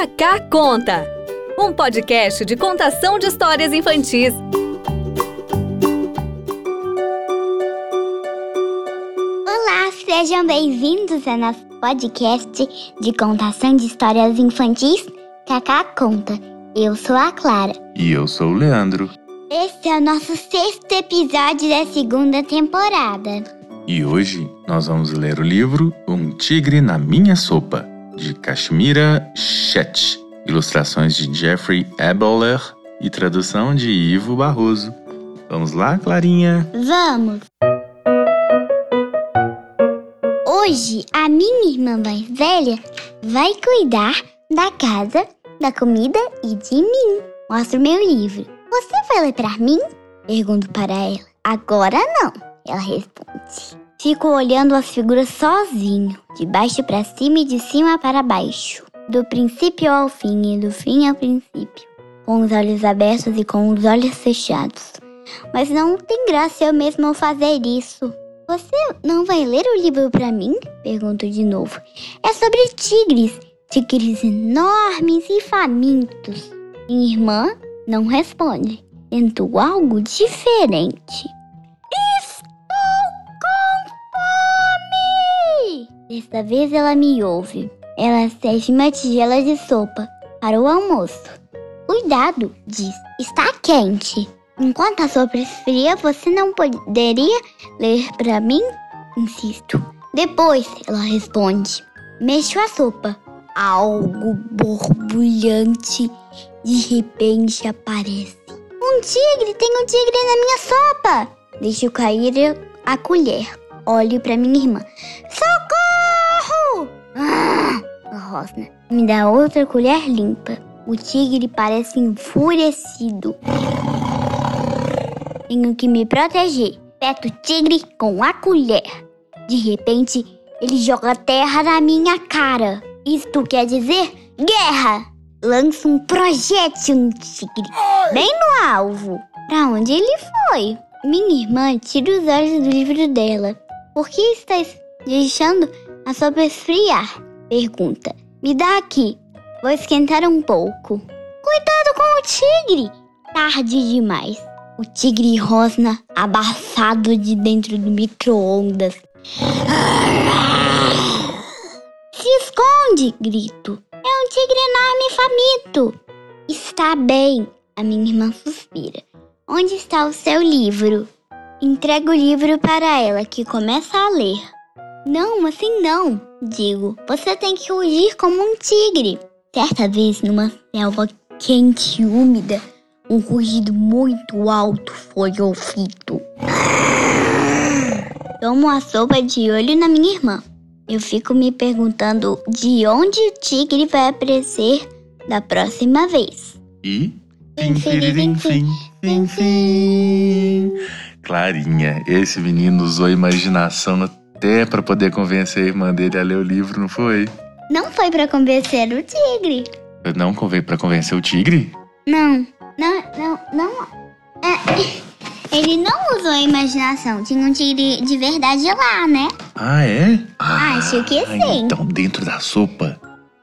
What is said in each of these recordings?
Cacá Conta, um podcast de contação de histórias infantis. Olá, sejam bem-vindos ao nosso podcast de contação de histórias infantis Cacá Conta. Eu sou a Clara. E eu sou o Leandro. Esse é o nosso sexto episódio da segunda temporada. E hoje nós vamos ler o livro Um Tigre na Minha Sopa, de Kashmira Chet, ilustrações de Jeffrey Eboler e tradução de Ivo Barroso. Vamos lá, Clarinha? Vamos! Hoje a minha irmã mais velha vai cuidar da casa, da comida e de mim. Mostro meu livro. Você vai ler pra mim? Pergunto para ela. Agora não, ela responde. Fico olhando as figuras sozinho, de baixo para cima e de cima para baixo, do princípio ao fim e do fim ao princípio, com os olhos abertos e com os olhos fechados. Mas não tem graça eu mesmo fazer isso. Você não vai ler o livro para mim? Pergunto de novo. É sobre tigres, tigres enormes e famintos. Minha irmã não responde. Tento algo diferente. Desta vez ela me ouve. Ela serve uma tigela de sopa para o almoço. Cuidado, diz. Está quente. Enquanto a sopa esfria, você não poderia ler para mim? Insisto. Depois, ela responde. Mexo a sopa. Algo borbulhante de repente aparece. Um tigre! Tem um tigre na minha sopa! Deixo cair a colher. Olho para minha irmã. Ah! Rosna me dá outra colher limpa. O tigre parece enfurecido. Tenho que me proteger. Peto o tigre com a colher. De repente, ele joga terra na minha cara. Isto quer dizer guerra! Lança um projétil no tigre, bem no alvo. Pra onde ele foi? Minha irmã tira os olhos do livro dela. Por que está deixando a sopa esfriar? Pergunta. Me dá aqui. Vou esquentar um pouco. Cuidado com o tigre! Tarde demais. O tigre rosna abafado de dentro do micro-ondas. Se esconde! Grito. É um tigre enorme e faminto. Está bem, a minha irmã suspira. Onde está o seu livro? Entrego o livro para ela, que começa a ler. Não, assim não, digo. Você tem que rugir como um tigre. Certa vez, numa selva quente e úmida, um rugido muito alto foi ouvido. Tomo a sopa de olho na minha irmã. Eu fico me perguntando de onde o tigre vai aparecer da próxima vez. E. Fim, fim, fim, fim, fim. Clarinha, esse menino usou a imaginação até para poder convencer a irmã dele a ler o livro, não foi? Não foi para convencer o tigre. Não conveio para convencer o tigre? Não, não, não, não. É. Ele não usou a imaginação. Tinha um tigre de verdade lá, né? Ah, é? Ah, Acho que sim. Então, dentro da sopa,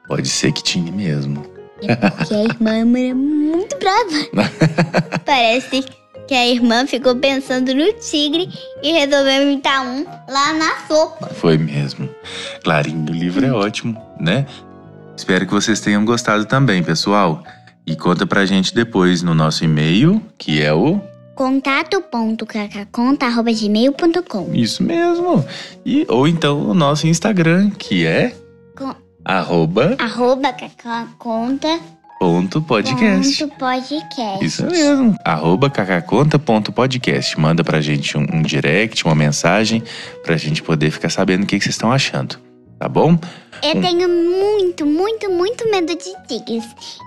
pode ser que tinha mesmo. É porque a irmã era muito brava. Parece que a irmã ficou pensando no tigre e resolveu inventar um lá na sopa. Foi mesmo. Clarinho, o livro é ótimo, né? Espero que vocês tenham gostado também, pessoal. E conta pra gente depois no nosso e-mail, que é o contato.cacaconta.gmail.com Isso mesmo. E, ou então o nosso Instagram, que é Com- arroba arroba cacaconta ponto podcast. ponto podcast. Isso mesmo. Arroba cacaconta.podcast. Manda pra gente um, um direct, uma mensagem, pra gente poder ficar sabendo o que, que vocês estão achando. Tá bom? Eu tenho muito, muito, muito medo de tigres.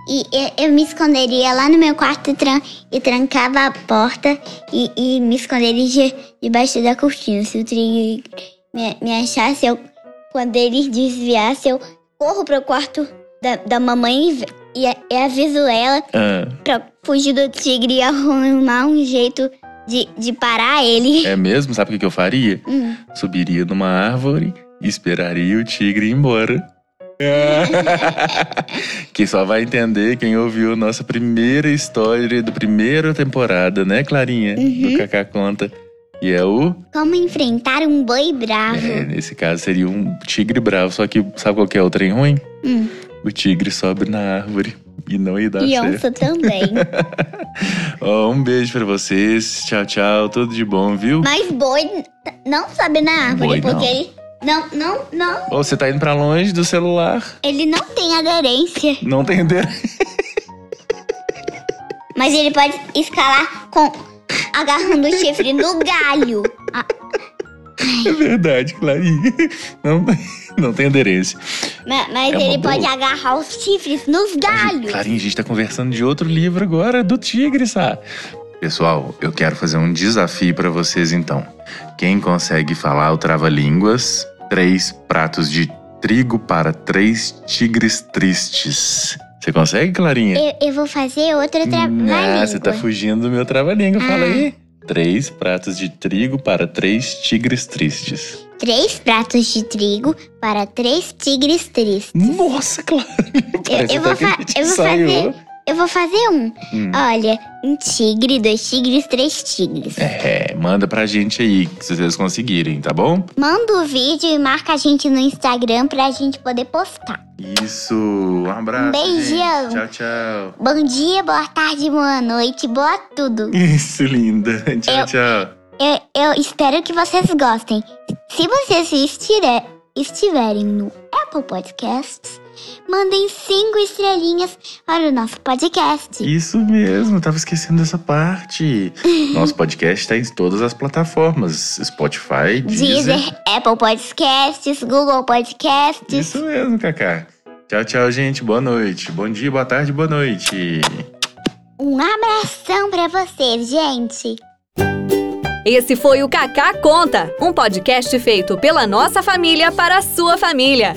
E eu, eu me esconderia lá no meu quarto e, tran e trancava a porta e, e me esconderia de- debaixo da cortina. Se o tigre me, me achasse, eu, quando ele desviasse, eu corro pro quarto da, da mamãe e, e, e aviso ela Ah, pra fugir do tigre e arrumar um jeito de, de parar ele. é mesmo? Sabe o que, eu faria? Hum. Subiria numa árvore e esperaria o tigre ir embora. que só vai entender quem ouviu nossa primeira história da primeira temporada, né, Clarinha? Uhum. Do Kaká Conta. E é o. Como enfrentar um boi bravo. É, nesse caso seria um tigre bravo. Só que sabe qual que é o trem ruim? Hum. O tigre sobe na árvore. E não ia dar E certo. onça também. Ó, um beijo pra vocês. Tchau, tchau. Tudo de bom, viu? Mas boi não sobe na árvore, Boi não. porque ele. Não, não, não. Ô, você tá indo pra longe do celular. Ele não tem aderência. Não tem ideia. Mas ele pode escalar com. agarrando o chifre no galho. Ah, É verdade, Clarinha. Não, não tem aderência. ma- mas É ele boa. pode agarrar os chifres nos galhos. Clarinha, a gente tá conversando de outro livro agora, do tigre, sabe? Pessoal, eu quero fazer um desafio pra vocês então. Quem consegue falar o trava-línguas, três pratos de trigo para três tigres tristes. Você consegue, Clarinha? Eu, eu vou fazer outra Ah, trava-língua. você tá fugindo do meu trava-língua. Fala Ah. aí. Três pratos de trigo para três tigres tristes. Três pratos de trigo para três tigres tristes. Nossa, Clarinha. Parece eu vou fa- eu vou ensaiou. Eu vou fazer um. Hum. Olha, um tigre, dois tigres, três tigres. É, manda pra gente aí, se vocês conseguirem, tá bom? Manda o vídeo e marca a gente no Instagram pra gente poder postar. Isso, um abraço. Um beijão. gente. Tchau, tchau. Bom dia, boa tarde, boa noite, boa tudo. Isso, linda. Tchau, Eu- tchau. Eu, eu espero que vocês gostem. Se vocês estiverem no Apple Podcasts, mandem cinco estrelinhas para o nosso podcast. Isso mesmo, tava esquecendo dessa parte. Nosso podcast tá em todas as plataformas: Spotify, Deezer. Deezer, Apple Podcasts, Google Podcasts. Isso mesmo, Kaká. Tchau, tchau, gente. Boa noite. Bom dia, boa tarde, boa noite. Um abração pra vocês, gente. Esse foi o Kaká Conta, um podcast feito pela nossa família para a sua família.